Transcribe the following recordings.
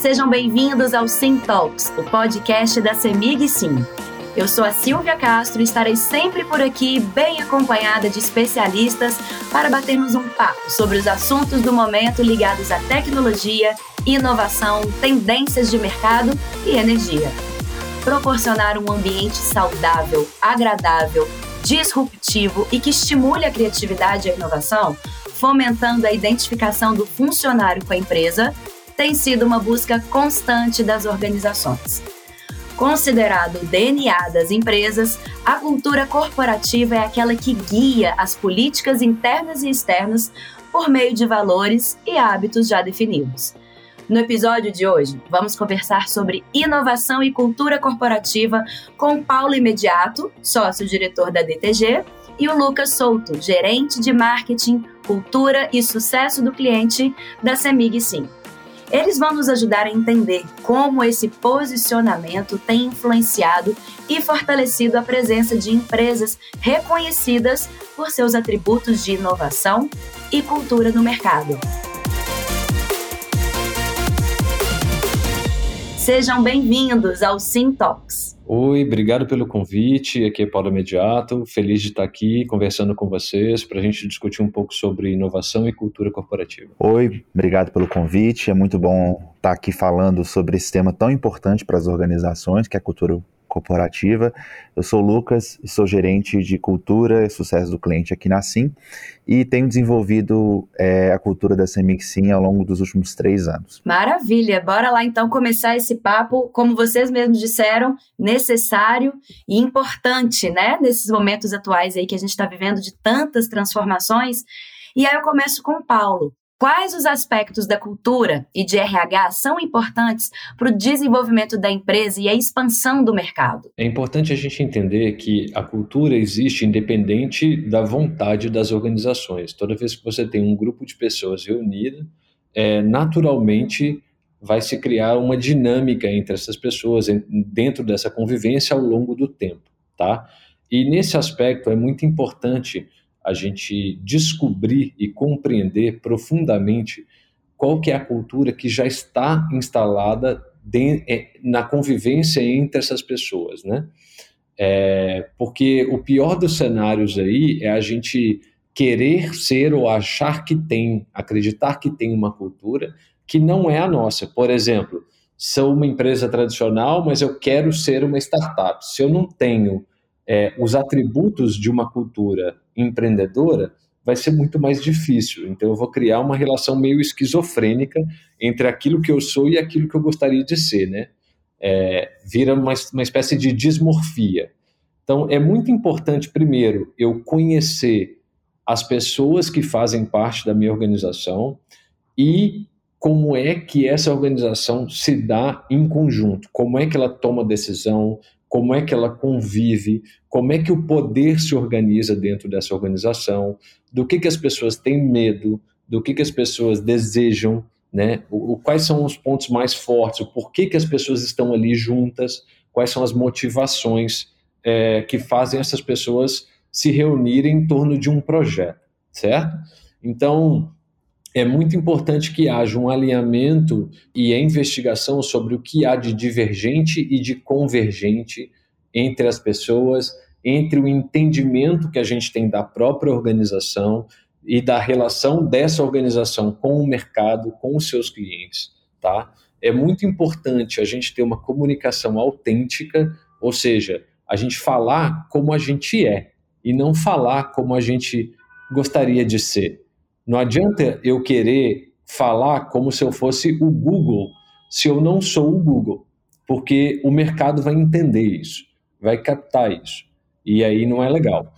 sejam bem-vindos ao Sim Talks, o podcast da Semig Sim. Eu sou a Silvia Castro e estarei sempre por aqui, bem acompanhada de especialistas, para batermos um papo sobre os assuntos do momento ligados à tecnologia, inovação, tendências de mercado e energia. Proporcionar um ambiente saudável, agradável, disruptivo e que estimule a criatividade e a inovação, fomentando a identificação do funcionário com a empresa, tem sido uma busca constante das organizações. Considerado o DNA das empresas, a cultura corporativa é aquela que guia as políticas internas e externas por meio de valores e hábitos já definidos. No episódio de hoje, vamos conversar sobre inovação e cultura corporativa com Paulo Imediato, sócio-diretor da DTG, e o Lucas Souto, gerente de marketing, cultura e sucesso do cliente da Semig Sim. Eles vão nos ajudar a entender como esse posicionamento tem influenciado e fortalecido a presença de empresas reconhecidas por seus atributos de inovação e cultura no mercado. Sejam bem-vindos ao Sim Talks. Oi, obrigado pelo convite. Aqui é Paulo Imediato. Feliz de estar aqui conversando com vocês para a gente discutir um pouco sobre inovação e cultura corporativa. Oi, obrigado pelo convite. É muito bom estar aqui falando sobre esse tema tão importante para as organizações, que é a cultura corporativa. Eu sou o Lucas, sou gerente de cultura e sucesso do cliente aqui na Sim e tenho desenvolvido é, a cultura da Semix Sim ao longo dos últimos três anos. Maravilha! Bora lá então começar esse papo, como vocês mesmos disseram, necessário e importante, né? Nesses momentos atuais aí que a gente está vivendo de tantas transformações. E aí eu começo com o Paulo. Quais os aspectos da cultura e de RH são importantes para o desenvolvimento da empresa e a expansão do mercado? É importante a gente entender que a cultura existe independente da vontade das organizações. Toda vez que você tem um grupo de pessoas reunidas, é, naturalmente vai se criar uma dinâmica entre essas pessoas dentro dessa convivência ao longo do tempo, tá? E nesse aspecto é muito importante a gente descobrir e compreender profundamente qual que é a cultura que já está instalada de, é, na convivência entre essas pessoas, né? É, porque o pior dos cenários aí é a gente querer ser ou achar que tem, acreditar que tem uma cultura que não é a nossa. Por exemplo, sou uma empresa tradicional, mas eu quero ser uma startup. Se eu não tenho é, os atributos de uma cultura empreendedora, vai ser muito mais difícil. Então, eu vou criar uma relação meio esquizofrênica entre aquilo que eu sou e aquilo que eu gostaria de ser, né? É, vira uma, uma espécie de dismorfia. Então, é muito importante, primeiro, eu conhecer as pessoas que fazem parte da minha organização e como é que essa organização se dá em conjunto, como é que ela toma decisão, como é que ela convive, como é que o poder se organiza dentro dessa organização, do que, que as pessoas têm medo, do que, que as pessoas desejam, né? O, o, quais são os pontos mais fortes, o porquê que as pessoas estão ali juntas, quais são as motivações é, que fazem essas pessoas se reunirem em torno de um projeto, certo? Então, é muito importante que haja um alinhamento e a investigação sobre o que há de divergente e de convergente entre as pessoas, entre o entendimento que a gente tem da própria organização e da relação dessa organização com o mercado, com os seus clientes, tá? É muito importante a gente ter uma comunicação autêntica, ou seja, a gente falar como a gente é e não falar como a gente gostaria de ser. Não adianta eu querer falar como se eu fosse o Google, se eu não sou o Google, porque o mercado vai entender isso, vai captar isso, e aí não é legal.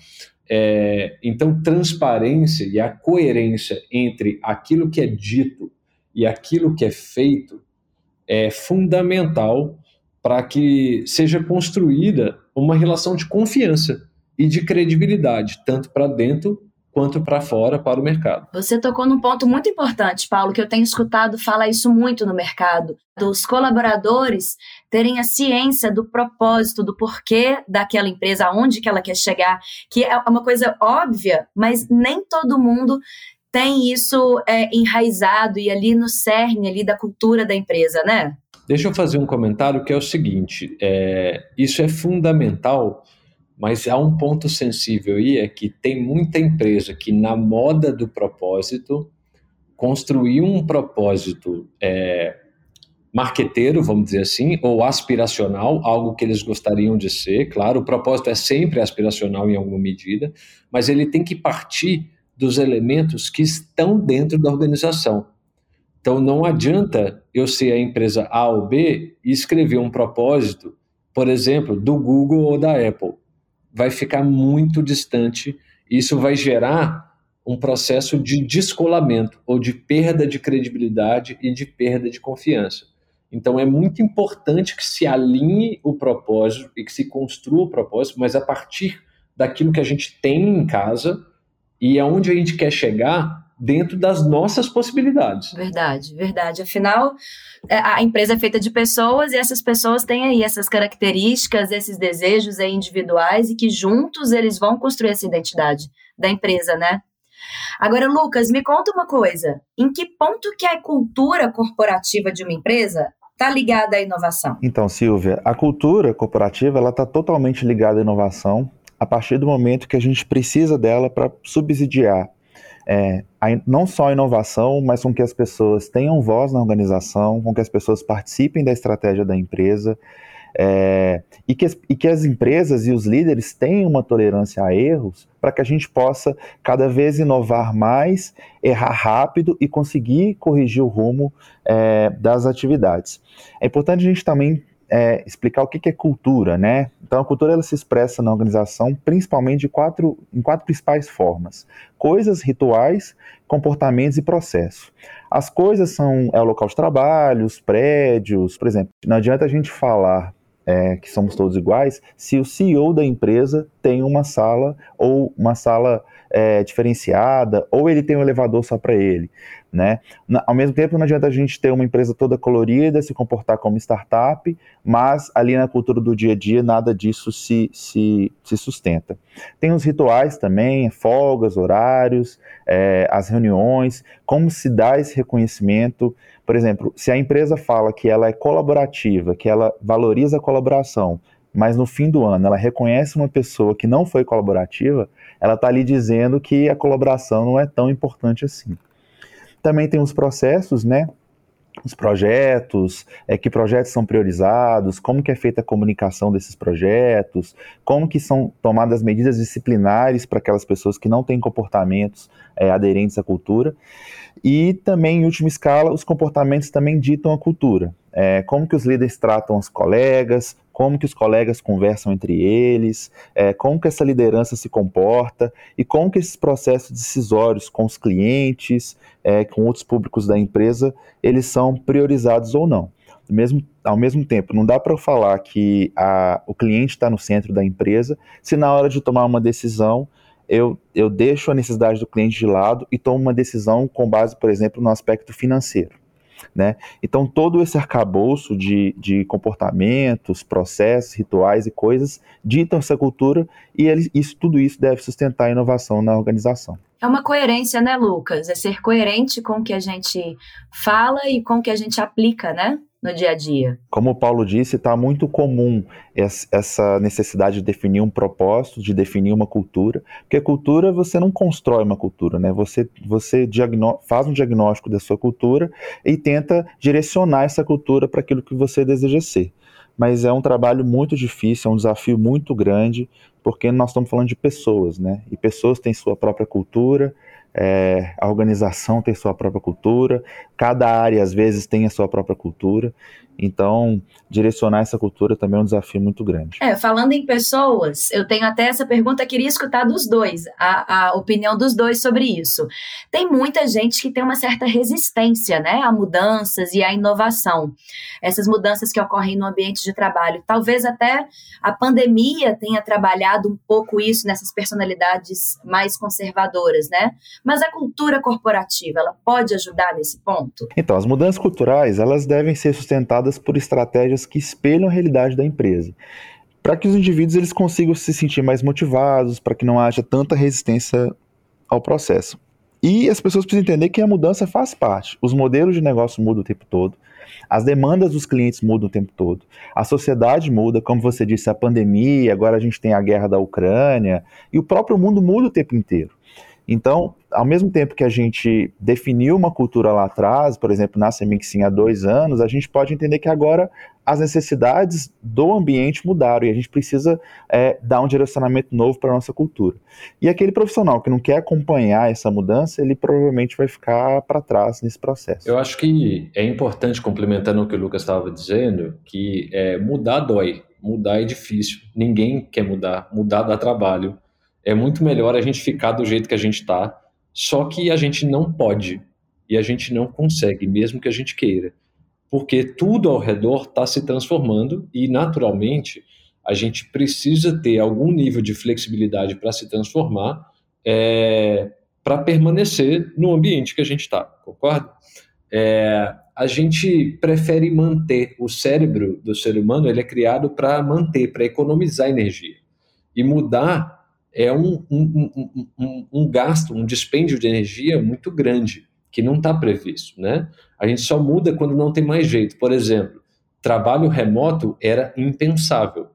É, então, transparência e a coerência entre aquilo que é dito e aquilo que é feito é fundamental para que seja construída uma relação de confiança e de credibilidade, tanto para dentro quanto para fora, para o mercado. Você tocou num ponto muito importante, Paulo, que eu tenho escutado falar isso muito no mercado, dos colaboradores terem a ciência do propósito, do porquê daquela empresa, aonde que ela quer chegar, que é uma coisa óbvia, mas nem todo mundo tem isso é, enraizado e ali no cerne ali da cultura da empresa, né? Deixa eu fazer um comentário que é o seguinte: é, isso é fundamental, mas há um ponto sensível aí, é que tem muita empresa que, na moda do propósito, construiu um propósito é, marqueteiro, vamos dizer assim, ou aspiracional, algo que eles gostariam de ser. Claro, o propósito é sempre aspiracional em alguma medida, mas ele tem que partir dos elementos que estão dentro da organização. Então não adianta eu ser a empresa A ou B e escrever um propósito, por exemplo, do Google ou da Apple. Vai ficar muito distante. Isso vai gerar um processo de descolamento ou de perda de credibilidade e de perda de confiança. Então é muito importante que se alinhe o propósito e que se construa o propósito, mas a partir daquilo que a gente tem em casa e aonde a gente quer chegar dentro das nossas possibilidades. Verdade, verdade. Afinal, é, a empresa é feita de pessoas e essas pessoas têm aí essas características, esses desejos aí individuais e que juntos eles vão construir essa identidade da empresa, né? Agora, Lucas, me conta uma coisa. Em que ponto que a cultura corporativa de uma empresa está ligada à inovação? Então, Silvia, a cultura corporativa ela está totalmente ligada à inovação a partir do momento que a gente precisa dela para subsidiar é, não só a inovação, mas com que as pessoas tenham voz na organização, com que as pessoas participem da estratégia da empresa, é, e, que as, e que as empresas e os líderes tenham uma tolerância a erros para que a gente possa cada vez inovar mais, errar rápido e conseguir corrigir o rumo é, das atividades. É importante a gente também é, explicar o que, que é cultura, né? Então a cultura ela se expressa na organização principalmente de quatro, em quatro principais formas: coisas, rituais, comportamentos e processo. As coisas são é o local de trabalho, os prédios, por exemplo. Não adianta a gente falar é, que somos todos iguais, se o CEO da empresa tem uma sala ou uma sala é, diferenciada, ou ele tem um elevador só para ele. Né? Ao mesmo tempo, não adianta a gente ter uma empresa toda colorida, se comportar como startup, mas ali na cultura do dia a dia nada disso se, se, se sustenta. Tem os rituais também, folgas, horários, é, as reuniões, como se dá esse reconhecimento. Por exemplo, se a empresa fala que ela é colaborativa, que ela valoriza a colaboração, mas no fim do ano ela reconhece uma pessoa que não foi colaborativa, ela está ali dizendo que a colaboração não é tão importante assim. Também tem os processos, né? Os projetos, é, que projetos são priorizados, como que é feita a comunicação desses projetos, como que são tomadas medidas disciplinares para aquelas pessoas que não têm comportamentos é, aderentes à cultura. E também, em última escala, os comportamentos também ditam a cultura. É, como que os líderes tratam os colegas, como que os colegas conversam entre eles, é, como que essa liderança se comporta e como que esses processos decisórios com os clientes, é, com outros públicos da empresa, eles são priorizados ou não. Mesmo, ao mesmo tempo, não dá para falar que a, o cliente está no centro da empresa se na hora de tomar uma decisão eu, eu deixo a necessidade do cliente de lado e tomo uma decisão com base, por exemplo, no aspecto financeiro. Né? Então, todo esse arcabouço de, de comportamentos, processos, rituais e coisas ditam essa cultura e ele, isso, tudo isso deve sustentar a inovação na organização. É uma coerência, né, Lucas? É ser coerente com o que a gente fala e com o que a gente aplica, né? No dia a dia? Como o Paulo disse, está muito comum essa necessidade de definir um propósito, de definir uma cultura, porque cultura você não constrói uma cultura, né? Você, você faz um diagnóstico da sua cultura e tenta direcionar essa cultura para aquilo que você deseja ser. Mas é um trabalho muito difícil, é um desafio muito grande, porque nós estamos falando de pessoas, né? E pessoas têm sua própria cultura, é, a organização tem sua própria cultura, cada área às vezes tem a sua própria cultura, então direcionar essa cultura também é um desafio muito grande. É, falando em pessoas, eu tenho até essa pergunta, queria escutar dos dois, a, a opinião dos dois sobre isso. Tem muita gente que tem uma certa resistência né, a mudanças e à inovação. Essas mudanças que ocorrem no ambiente de trabalho. Talvez até a pandemia tenha trabalhado um pouco isso nessas personalidades mais conservadoras, né? Mas a cultura corporativa, ela pode ajudar nesse ponto? Então, as mudanças culturais, elas devem ser sustentadas por estratégias que espelham a realidade da empresa. Para que os indivíduos eles consigam se sentir mais motivados, para que não haja tanta resistência ao processo. E as pessoas precisam entender que a mudança faz parte. Os modelos de negócio mudam o tempo todo. As demandas dos clientes mudam o tempo todo. A sociedade muda, como você disse, a pandemia, agora a gente tem a guerra da Ucrânia, e o próprio mundo muda o tempo inteiro. Então, ao mesmo tempo que a gente definiu uma cultura lá atrás, por exemplo, na Semixin há dois anos, a gente pode entender que agora as necessidades do ambiente mudaram e a gente precisa é, dar um direcionamento novo para a nossa cultura. E aquele profissional que não quer acompanhar essa mudança, ele provavelmente vai ficar para trás nesse processo. Eu acho que é importante, complementando o que o Lucas estava dizendo, que é, mudar dói, mudar é difícil, ninguém quer mudar, mudar dá trabalho. É muito melhor a gente ficar do jeito que a gente está, só que a gente não pode e a gente não consegue, mesmo que a gente queira porque tudo ao redor está se transformando e, naturalmente, a gente precisa ter algum nível de flexibilidade para se transformar, é, para permanecer no ambiente que a gente está, concorda? É, a gente prefere manter o cérebro do ser humano, ele é criado para manter, para economizar energia. E mudar é um, um, um, um, gasto, um dispêndio de energia muito grande que não está previsto, né? A gente só muda quando não tem mais jeito. Por exemplo, trabalho remoto era impensável.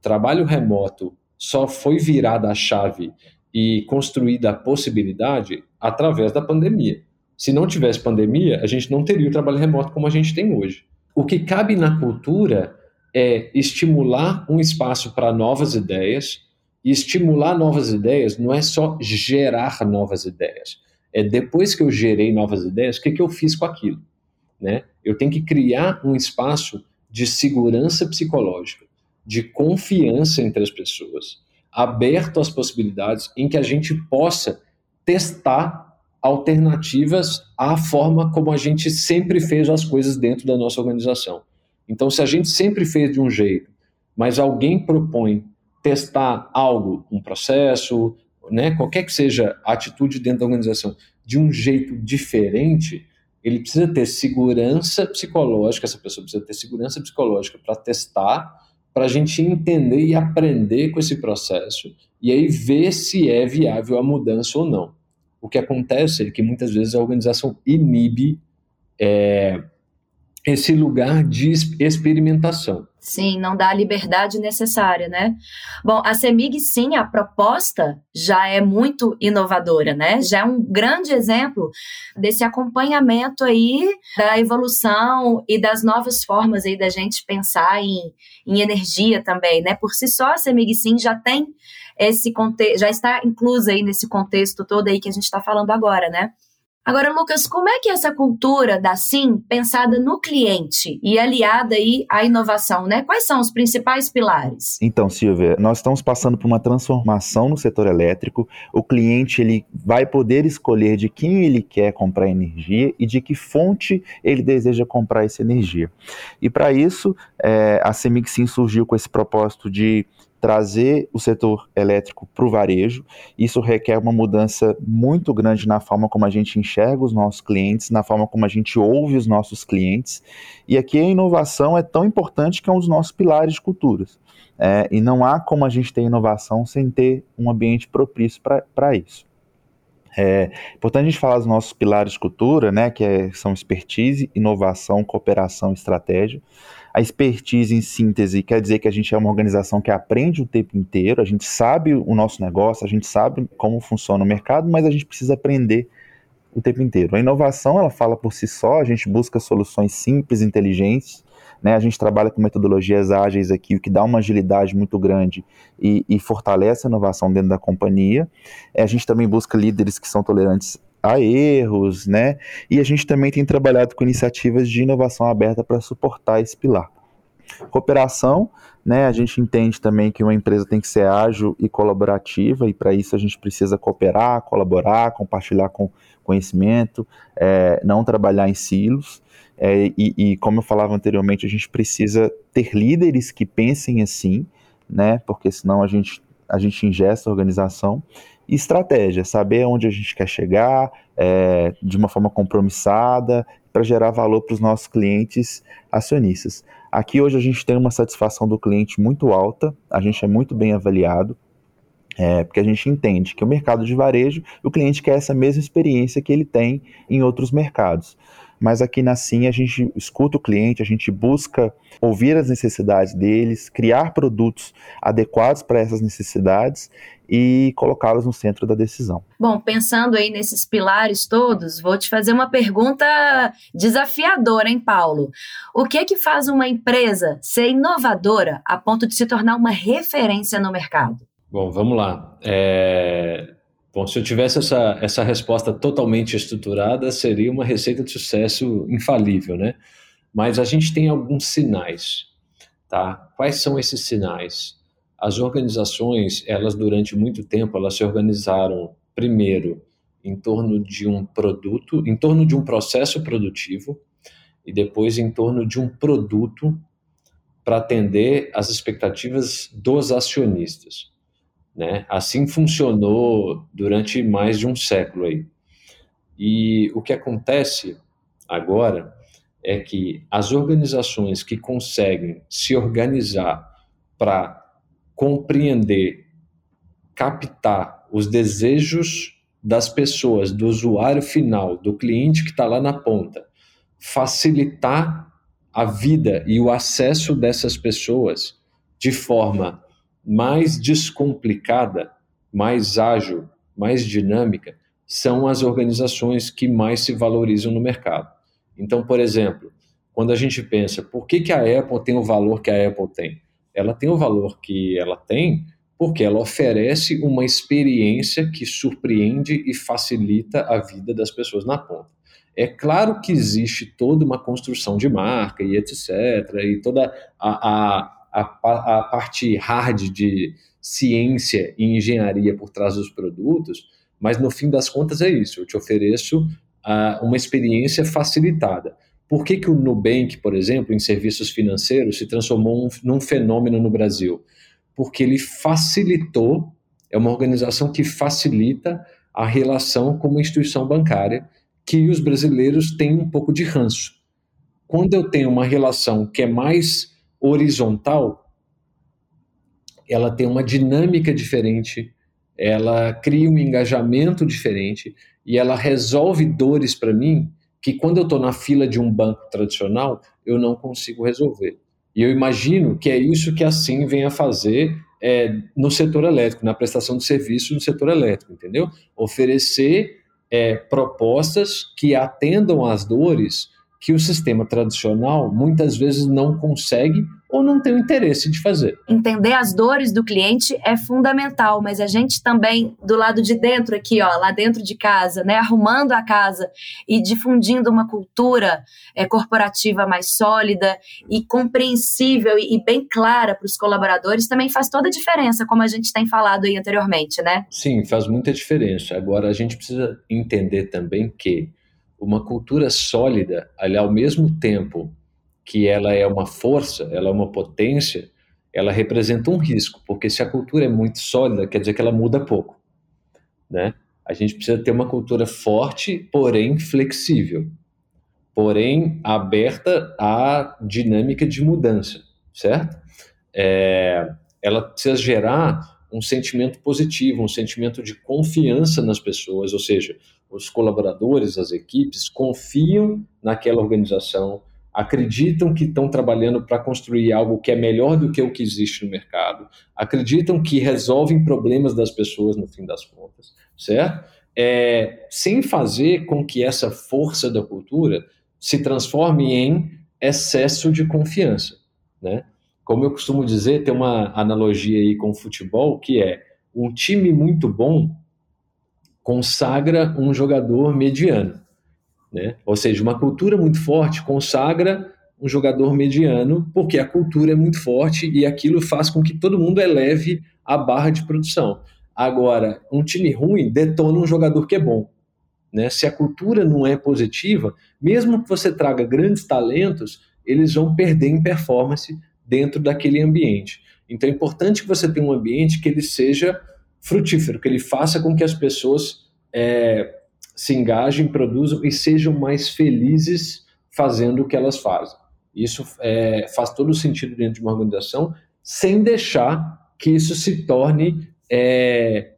Trabalho remoto só foi virada a chave e construída a possibilidade através da pandemia. Se não tivesse pandemia, a gente não teria o trabalho remoto como a gente tem hoje. O que cabe na cultura é estimular um espaço para novas ideias, e estimular novas ideias não é só gerar novas ideias é depois que eu gerei novas ideias, o que, que eu fiz com aquilo? Né? Eu tenho que criar um espaço de segurança psicológica, de confiança entre as pessoas, aberto às possibilidades em que a gente possa testar alternativas à forma como a gente sempre fez as coisas dentro da nossa organização. Então, se a gente sempre fez de um jeito, mas alguém propõe testar algo, um processo, né, qualquer que seja a atitude dentro da organização, de um jeito diferente, ele precisa ter segurança psicológica, essa pessoa precisa ter segurança psicológica para testar, para a gente entender e aprender com esse processo, e aí ver se é viável a mudança ou não. O que acontece é que muitas vezes a organização inibe é, esse lugar de experimentação. Sim, não dá a liberdade necessária, né? Bom, a CEMIG, sim, a proposta já é muito inovadora, né? Já é um grande exemplo desse acompanhamento aí da evolução e das novas formas aí da gente pensar em, em energia também, né? Por si só, a CEMIG, sim, já tem esse contexto, já está inclusa aí nesse contexto todo aí que a gente está falando agora, né? Agora, Lucas, como é que essa cultura da SIM, pensada no cliente e aliada aí à inovação, né? Quais são os principais pilares? Então, Silvia, nós estamos passando por uma transformação no setor elétrico. O cliente ele vai poder escolher de quem ele quer comprar energia e de que fonte ele deseja comprar essa energia. E para isso, é, a Semig Sim surgiu com esse propósito de trazer o setor elétrico para o varejo. Isso requer uma mudança muito grande na forma como a gente enxerga os nossos clientes, na forma como a gente ouve os nossos clientes. E aqui a inovação é tão importante que é um dos nossos pilares de culturas. É, e não há como a gente ter inovação sem ter um ambiente propício para isso. É importante a gente falar dos nossos pilares de cultura, né, que é, são expertise, inovação, cooperação e estratégia. A expertise em síntese quer dizer que a gente é uma organização que aprende o tempo inteiro, a gente sabe o nosso negócio, a gente sabe como funciona o mercado, mas a gente precisa aprender o tempo inteiro. A inovação, ela fala por si só, a gente busca soluções simples, inteligentes, né? A gente trabalha com metodologias ágeis aqui, o que dá uma agilidade muito grande e, e fortalece a inovação dentro da companhia. É, a gente também busca líderes que são tolerantes a erros, né? E a gente também tem trabalhado com iniciativas de inovação aberta para suportar esse pilar. Cooperação, né? A gente entende também que uma empresa tem que ser ágil e colaborativa, e para isso a gente precisa cooperar, colaborar, compartilhar com conhecimento, é, não trabalhar em silos. É, e, e, como eu falava anteriormente, a gente precisa ter líderes que pensem assim, né? Porque senão a gente, a gente ingesta a organização e estratégia, saber onde a gente quer chegar é, de uma forma compromissada para gerar valor para os nossos clientes acionistas. Aqui hoje a gente tem uma satisfação do cliente muito alta, a gente é muito bem avaliado. É, porque a gente entende que o mercado de varejo, o cliente quer essa mesma experiência que ele tem em outros mercados. Mas aqui na Sim a gente escuta o cliente, a gente busca ouvir as necessidades deles, criar produtos adequados para essas necessidades e colocá-los no centro da decisão. Bom, pensando aí nesses pilares todos, vou te fazer uma pergunta desafiadora, hein, Paulo? O que é que faz uma empresa ser inovadora a ponto de se tornar uma referência no mercado? Bom, vamos lá. É... Bom, se eu tivesse essa, essa resposta totalmente estruturada, seria uma receita de sucesso infalível, né? Mas a gente tem alguns sinais, tá? Quais são esses sinais? As organizações, elas durante muito tempo, elas se organizaram primeiro em torno de um produto, em torno de um processo produtivo e depois em torno de um produto para atender às expectativas dos acionistas. Né? Assim funcionou durante mais de um século aí. E o que acontece agora é que as organizações que conseguem se organizar para compreender, captar os desejos das pessoas, do usuário final, do cliente que está lá na ponta, facilitar a vida e o acesso dessas pessoas de forma mais descomplicada, mais ágil, mais dinâmica, são as organizações que mais se valorizam no mercado. Então, por exemplo, quando a gente pensa por que, que a Apple tem o valor que a Apple tem, ela tem o valor que ela tem porque ela oferece uma experiência que surpreende e facilita a vida das pessoas na ponta. É claro que existe toda uma construção de marca e etc., e toda a, a a, a parte hard de ciência e engenharia por trás dos produtos, mas no fim das contas é isso, eu te ofereço uh, uma experiência facilitada. Por que, que o Nubank, por exemplo, em serviços financeiros, se transformou um, num fenômeno no Brasil? Porque ele facilitou, é uma organização que facilita a relação com uma instituição bancária que os brasileiros têm um pouco de ranço. Quando eu tenho uma relação que é mais horizontal, ela tem uma dinâmica diferente, ela cria um engajamento diferente e ela resolve dores para mim que quando eu estou na fila de um banco tradicional eu não consigo resolver. E eu imagino que é isso que a SIM vem a fazer é, no setor elétrico, na prestação de serviços no setor elétrico, entendeu? Oferecer é, propostas que atendam às dores que o sistema tradicional muitas vezes não consegue ou não tem o interesse de fazer. Entender as dores do cliente é fundamental, mas a gente também, do lado de dentro aqui, ó, lá dentro de casa, né, arrumando a casa e difundindo uma cultura é, corporativa mais sólida e compreensível e, e bem clara para os colaboradores, também faz toda a diferença, como a gente tem falado aí anteriormente, né? Sim, faz muita diferença. Agora, a gente precisa entender também que uma cultura sólida, ali, ao mesmo tempo que ela é uma força, ela é uma potência, ela representa um risco, porque se a cultura é muito sólida, quer dizer que ela muda pouco, né? A gente precisa ter uma cultura forte, porém flexível, porém aberta à dinâmica de mudança, certo? É, ela precisa gerar um sentimento positivo, um sentimento de confiança nas pessoas, ou seja, os colaboradores, as equipes confiam naquela organização, acreditam que estão trabalhando para construir algo que é melhor do que o que existe no mercado, acreditam que resolvem problemas das pessoas no fim das contas, certo? É, sem fazer com que essa força da cultura se transforme em excesso de confiança, né? Como eu costumo dizer, tem uma analogia aí com o futebol que é um time muito bom consagra um jogador mediano. Né? Ou seja, uma cultura muito forte consagra um jogador mediano, porque a cultura é muito forte e aquilo faz com que todo mundo eleve a barra de produção. Agora, um time ruim detona um jogador que é bom. Né? Se a cultura não é positiva, mesmo que você traga grandes talentos, eles vão perder em performance dentro daquele ambiente. Então é importante que você tenha um ambiente que ele seja frutífero, que ele faça com que as pessoas é, se engajem, produzam e sejam mais felizes fazendo o que elas fazem. Isso é, faz todo sentido dentro de uma organização, sem deixar que isso se torne é,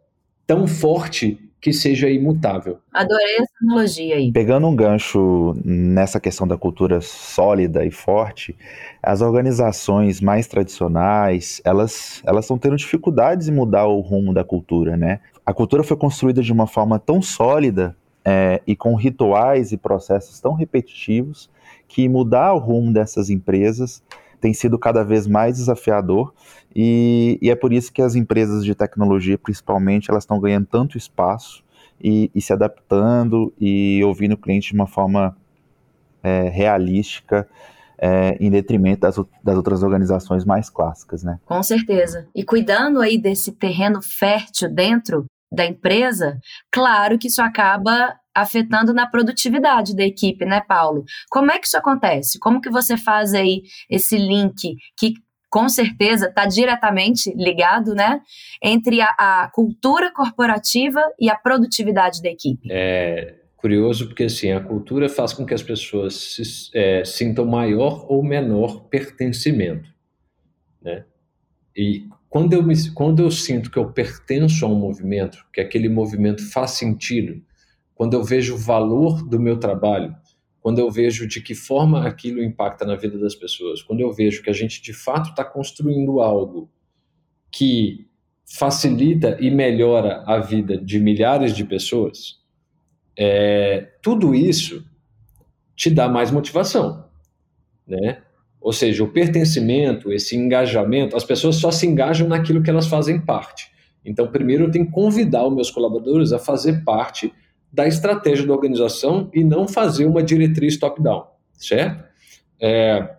tão forte que seja imutável. Adorei essa analogia aí. Pegando um gancho nessa questão da cultura sólida e forte, as organizações mais tradicionais, elas elas estão tendo dificuldades em mudar o rumo da cultura, né? A cultura foi construída de uma forma tão sólida é, e com rituais e processos tão repetitivos que mudar o rumo dessas empresas tem sido cada vez mais desafiador e, e, é por isso que as empresas de tecnologia, principalmente, elas estão ganhando tanto espaço e, e, se adaptando e ouvindo o cliente de uma forma é, realística, é, em detrimento das, das outras organizações mais clássicas, né? Com certeza. E cuidando aí desse terreno fértil dentro da empresa, claro que isso acaba afetando na produtividade da equipe, né, Paulo? Como é que isso acontece? Como que você faz aí esse link que com certeza está diretamente ligado, né, entre a, a, cultura corporativa e a produtividade da equipe? É curioso porque assim a cultura faz com que as pessoas se, é, sintam maior ou menor pertencimento, né? E quando eu, me, quando eu sinto que eu pertenço a um movimento, que aquele movimento faz sentido, quando eu vejo o valor do meu trabalho, quando eu vejo de que forma aquilo impacta na vida das pessoas, quando eu vejo que a gente de fato está construindo algo que facilita e melhora a vida de milhares de pessoas, é, tudo isso te dá mais motivação, né? Ou seja, o pertencimento, esse engajamento, as pessoas só se engajam naquilo que elas fazem parte. Então, primeiro eu tenho que convidar os meus colaboradores a fazer parte da estratégia da organização e não fazer uma diretriz top-down, certo? É,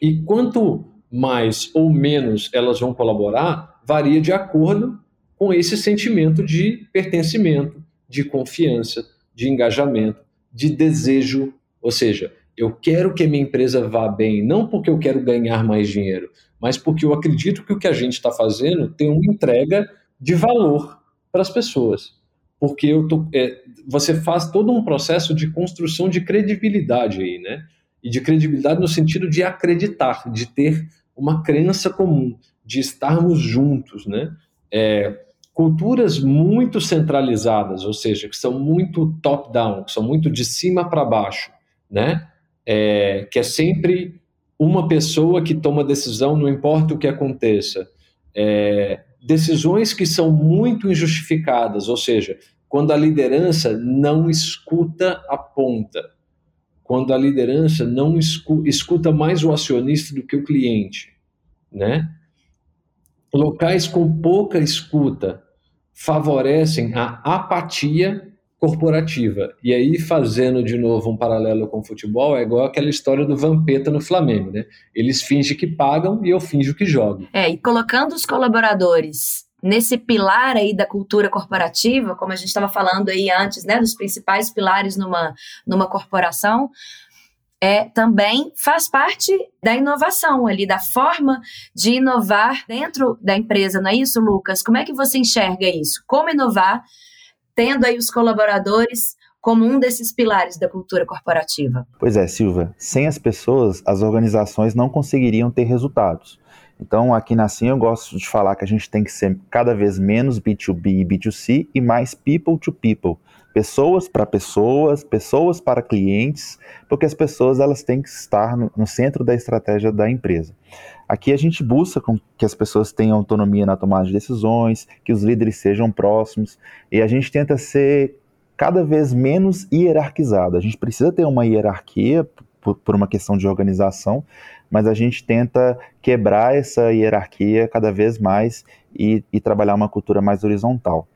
e quanto mais ou menos elas vão colaborar, varia de acordo com esse sentimento de pertencimento, de confiança, de engajamento, de desejo. Ou seja, eu quero que a minha empresa vá bem, não porque eu quero ganhar mais dinheiro, mas porque eu acredito que o que a gente está fazendo tem uma entrega de valor para as pessoas porque eu tô, é, você faz todo um processo de construção de credibilidade aí, né? E de credibilidade no sentido de acreditar, de ter uma crença comum, de estarmos juntos, né? É, culturas muito centralizadas, ou seja, que são muito top-down, que são muito de cima para baixo, né? É, que é sempre uma pessoa que toma decisão, não importa o que aconteça. É, decisões que são muito injustificadas, ou seja, quando a liderança não escuta a ponta, quando a liderança não escuta mais o acionista do que o cliente, né? Locais com pouca escuta favorecem a apatia corporativa. E aí, fazendo de novo um paralelo com o futebol, é igual aquela história do Vampeta no Flamengo, né? Eles fingem que pagam e eu finjo que jogo. É, e colocando os colaboradores nesse pilar aí da cultura corporativa, como a gente estava falando aí antes, né, dos principais pilares numa, numa corporação, é, também faz parte da inovação ali, da forma de inovar dentro da empresa, não é isso, Lucas? Como é que você enxerga isso? Como inovar tendo aí os colaboradores como um desses pilares da cultura corporativa. Pois é, Silva, sem as pessoas, as organizações não conseguiriam ter resultados. Então, aqui na Sim, eu gosto de falar que a gente tem que ser cada vez menos B2B e B2C e mais people to people. Pessoas para pessoas, pessoas para clientes, porque as pessoas elas têm que estar no, no centro da estratégia da empresa. Aqui a gente busca que as pessoas tenham autonomia na tomada de decisões, que os líderes sejam próximos, e a gente tenta ser cada vez menos hierarquizado. A gente precisa ter uma hierarquia por, por uma questão de organização, mas a gente tenta quebrar essa hierarquia cada vez mais e, e trabalhar uma cultura mais horizontal.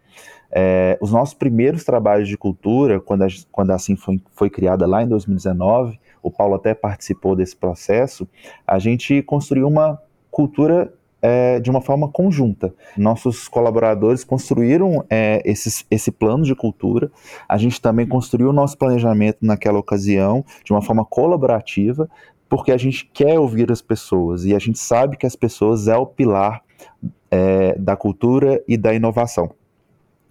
É, os nossos primeiros trabalhos de cultura, quando, a, quando assim foi, foi criada lá em 2019, o Paulo até participou desse processo, a gente construiu uma cultura é, de uma forma conjunta. Nossos colaboradores construíram é, esses, esse plano de cultura, a gente também construiu o nosso planejamento naquela ocasião de uma forma colaborativa, porque a gente quer ouvir as pessoas e a gente sabe que as pessoas é o pilar é, da cultura e da inovação.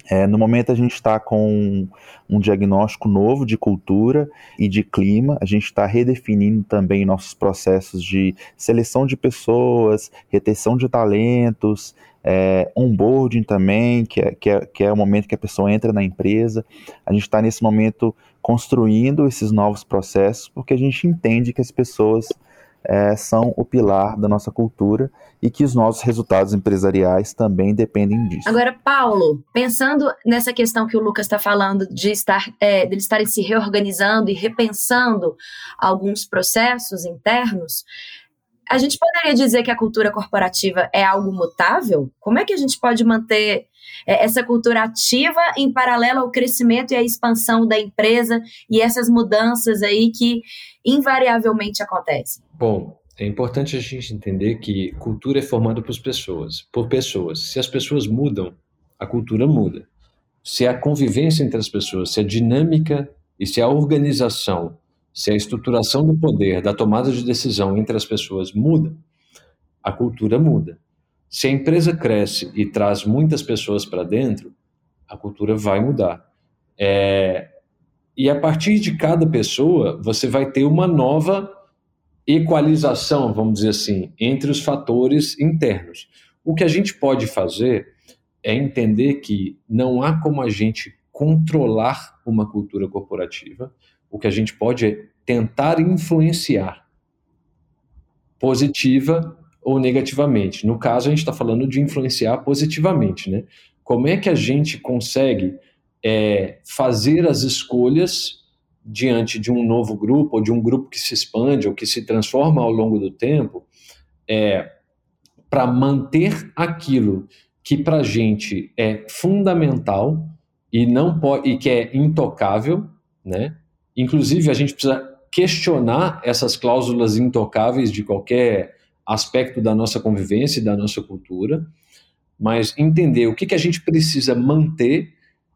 É, no momento a gente está com um diagnóstico novo de cultura e de clima. A gente está redefinindo também nossos processos de seleção de pessoas, retenção de talentos, é, onboarding também, que é, que, é, que é o momento que a pessoa entra na empresa. A gente está nesse momento construindo esses novos processos porque a gente entende que as pessoas é, são o pilar da nossa cultura e que os nossos resultados empresariais também dependem disso. Agora, Paulo, pensando nessa questão que o Lucas está falando de estar, é, de estarem se reorganizando e repensando alguns processos internos, a gente poderia dizer que a cultura corporativa é algo mutável? Como é que a gente pode manter é, essa cultura ativa em paralelo ao crescimento e à expansão da empresa e essas mudanças aí que invariavelmente acontecem? Bom, é importante a gente entender que cultura é formada por pessoas, por pessoas. Se as pessoas mudam, a cultura muda. Se a convivência entre as pessoas, se a dinâmica e se a organização se a estruturação do poder, da tomada de decisão entre as pessoas muda, a cultura muda. Se a empresa cresce e traz muitas pessoas para dentro, a cultura vai mudar. É, e a partir de cada pessoa, você vai ter uma nova equalização, vamos dizer assim, entre os fatores internos. O que a gente pode fazer é entender que não há como a gente controlar uma cultura corporativa, o que a gente pode é tentar influenciar, positiva ou negativamente. No caso, a gente está falando de influenciar positivamente, né? Como é que a gente consegue é, fazer as escolhas diante de um novo grupo, ou de um grupo que se expande, ou que se transforma ao longo do tempo, é, para manter aquilo que para a gente é fundamental e não pode e que é intocável, né? Inclusive, a gente precisa questionar essas cláusulas intocáveis de qualquer aspecto da nossa convivência e da nossa cultura, mas entender o que, que a gente precisa manter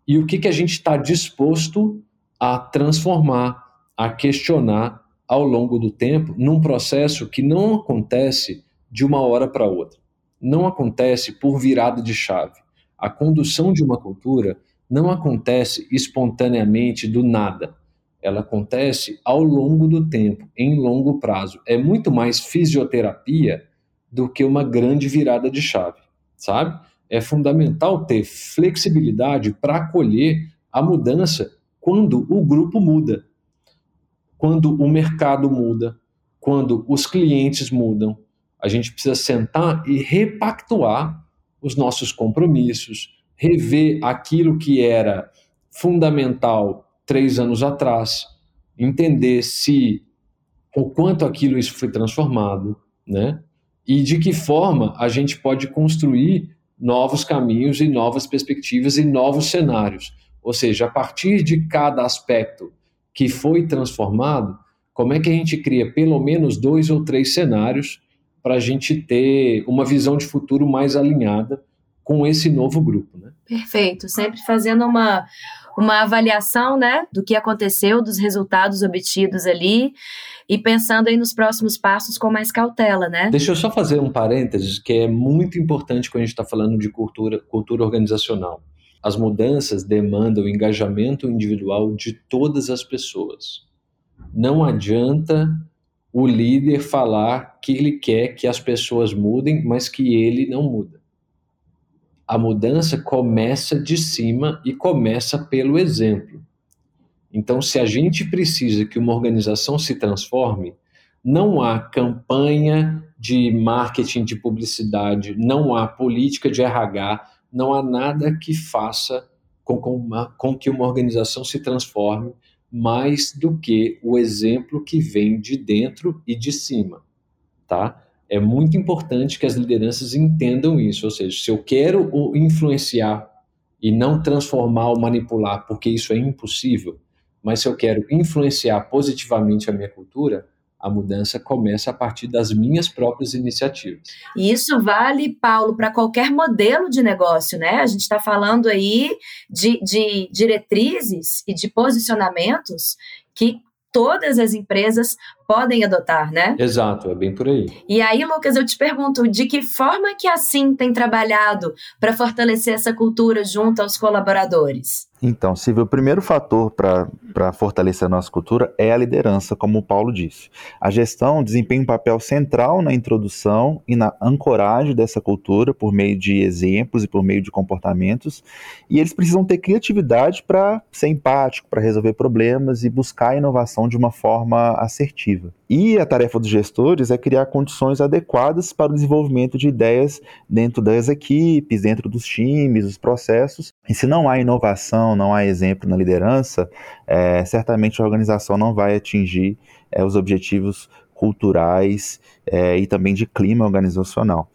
e o que, que a gente está disposto a transformar, a questionar ao longo do tempo, num processo que não acontece de uma hora para outra. Não acontece por virada de chave. A condução de uma cultura não acontece espontaneamente do nada ela acontece ao longo do tempo, em longo prazo. É muito mais fisioterapia do que uma grande virada de chave, sabe? É fundamental ter flexibilidade para acolher a mudança quando o grupo muda, quando o mercado muda, quando os clientes mudam. A gente precisa sentar e repactuar os nossos compromissos, rever aquilo que era fundamental três anos atrás, entender se o quanto aquilo isso foi transformado, né? E de que forma a gente pode construir novos caminhos e novas perspectivas e novos cenários. Ou seja, a partir de cada aspecto que foi transformado, como é que a gente cria pelo menos dois ou três cenários para a gente ter uma visão de futuro mais alinhada com esse novo grupo, né? Perfeito, sempre fazendo uma uma avaliação, né, do que aconteceu, dos resultados obtidos ali e pensando aí nos próximos passos com mais cautela, né? Deixa eu só fazer um parênteses que é muito importante quando a gente está falando de cultura, cultura organizacional. As mudanças demandam engajamento individual de todas as pessoas. Não adianta o líder falar que ele quer que as pessoas mudem, mas que ele não muda. A mudança começa de cima e começa pelo exemplo. Então, se a gente precisa que uma organização se transforme, não há campanha de marketing, de publicidade, não há política de RH, não há nada que faça com, com, uma, com que uma organização se transforme mais do que o exemplo que vem de dentro e de cima, tá? É muito importante que as lideranças entendam isso. Ou seja, se eu quero influenciar e não transformar ou manipular, porque isso é impossível, mas se eu quero influenciar positivamente a minha cultura, a mudança começa a partir das minhas próprias iniciativas. E isso vale, Paulo, para qualquer modelo de negócio, né? A gente está falando aí de, de diretrizes e de posicionamentos que todas as empresas podem adotar, né? Exato, é bem por aí. E aí, Lucas, eu te pergunto, de que forma que a Sim tem trabalhado para fortalecer essa cultura junto aos colaboradores? Então, Silvio, o primeiro fator para fortalecer a nossa cultura é a liderança, como o Paulo disse. A gestão desempenha um papel central na introdução e na ancoragem dessa cultura por meio de exemplos e por meio de comportamentos, e eles precisam ter criatividade para ser empático, para resolver problemas e buscar a inovação de uma forma assertiva. E a tarefa dos gestores é criar condições adequadas para o desenvolvimento de ideias dentro das equipes, dentro dos times, dos processos. E se não há inovação, não há exemplo na liderança, é, certamente a organização não vai atingir é, os objetivos culturais é, e também de clima organizacional.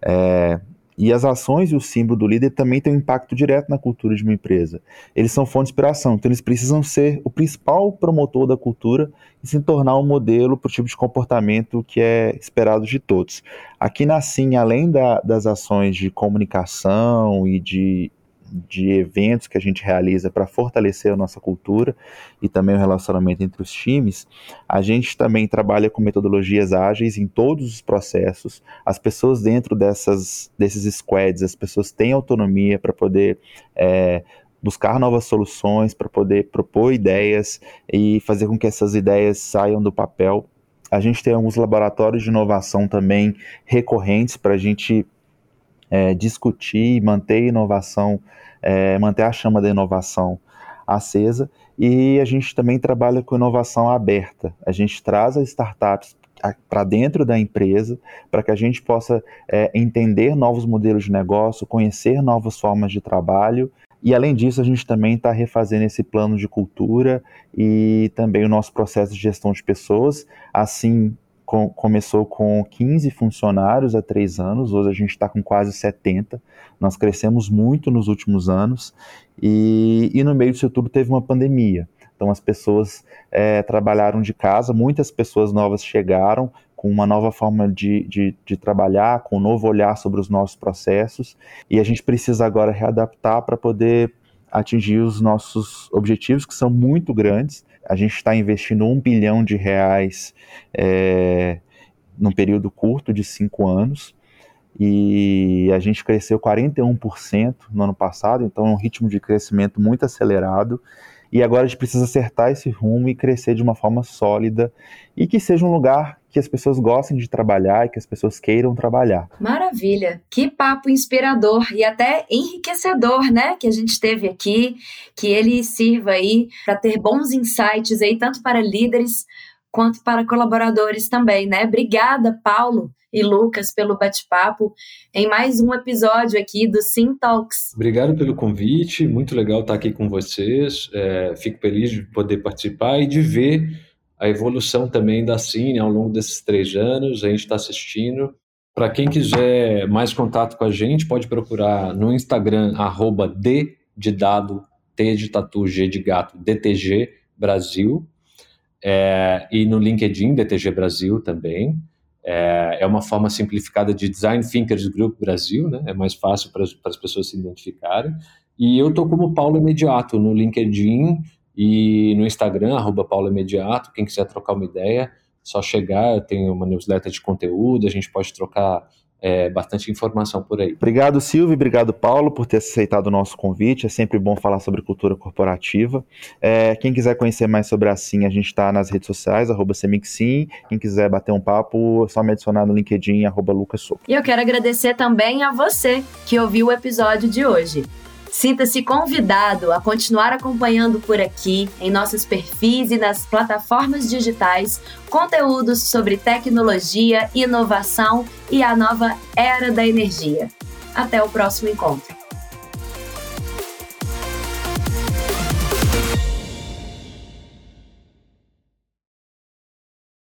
É, e as ações e o símbolo do líder também têm um impacto direto na cultura de uma empresa. Eles são fonte de inspiração, então eles precisam ser o principal promotor da cultura e se tornar um modelo para o tipo de comportamento que é esperado de todos. Aqui na SIM, além da, das ações de comunicação e de de eventos que a gente realiza para fortalecer a nossa cultura e também o relacionamento entre os times, a gente também trabalha com metodologias ágeis em todos os processos. As pessoas dentro dessas, desses squads, as pessoas têm autonomia para poder é, buscar novas soluções, para poder propor ideias e fazer com que essas ideias saiam do papel. A gente tem alguns laboratórios de inovação também recorrentes para a gente é, discutir, manter inovação, é, manter a chama da inovação acesa. E a gente também trabalha com inovação aberta. A gente traz as startups para dentro da empresa para que a gente possa é, entender novos modelos de negócio, conhecer novas formas de trabalho. E além disso, a gente também está refazendo esse plano de cultura e também o nosso processo de gestão de pessoas, assim com, começou com 15 funcionários há três anos, hoje a gente está com quase 70. Nós crescemos muito nos últimos anos e, e no meio disso tudo teve uma pandemia. Então as pessoas é, trabalharam de casa, muitas pessoas novas chegaram com uma nova forma de, de, de, trabalhar, com um novo olhar sobre os nossos processos, e a gente precisa agora readaptar para poder atingir os nossos objetivos, que são muito grandes. A gente está investindo um bilhão de reais é, num período curto de cinco anos e a gente cresceu 41% no ano passado, então é um ritmo de crescimento muito acelerado. E agora a gente precisa acertar esse rumo e crescer de uma forma sólida e que seja um lugar que as pessoas gostem de trabalhar e que as pessoas queiram trabalhar. Maravilha! Que papo inspirador e até enriquecedor, né? Que a gente teve aqui, que ele sirva aí para ter bons insights aí, tanto para líderes quanto para colaboradores também, né? Obrigada, Paulo e Lucas, pelo bate-papo em mais um episódio aqui do Sim Talks. Obrigado pelo convite, muito legal estar aqui com vocês. É, fico feliz de poder participar e de ver a evolução também da Cine ao longo desses três anos. A gente está assistindo. Para quem quiser mais contato com a gente, pode procurar no Instagram, arroba D de dado, T de tatu, G de gato, DTG Brasil. É, e no LinkedIn, DTG Brasil também. É, é, uma forma simplificada de Design Thinkers Group Brasil, né? é mais fácil para as pessoas se identificarem. E eu estou como Paulo Imediato no LinkedIn, e no Instagram, arroba Paulo Imediato, quem quiser trocar uma ideia, só chegar, eu tenho uma newsletter de conteúdo, a gente pode trocar é, bastante informação por aí. Obrigado, Silvio, obrigado, Paulo, por ter aceitado o nosso convite. É sempre bom falar sobre cultura corporativa. É, quem quiser conhecer mais sobre a Sim, a gente está nas redes sociais, arroba Semixim. Quem quiser bater um papo, é só me adicionar no LinkedIn, arroba Lucas E eu quero agradecer também a você que ouviu o episódio de hoje. Sinta-se convidado a continuar acompanhando por aqui, em nossos perfis e nas plataformas digitais, conteúdos sobre tecnologia, inovação e a nova era da energia. Até o próximo encontro.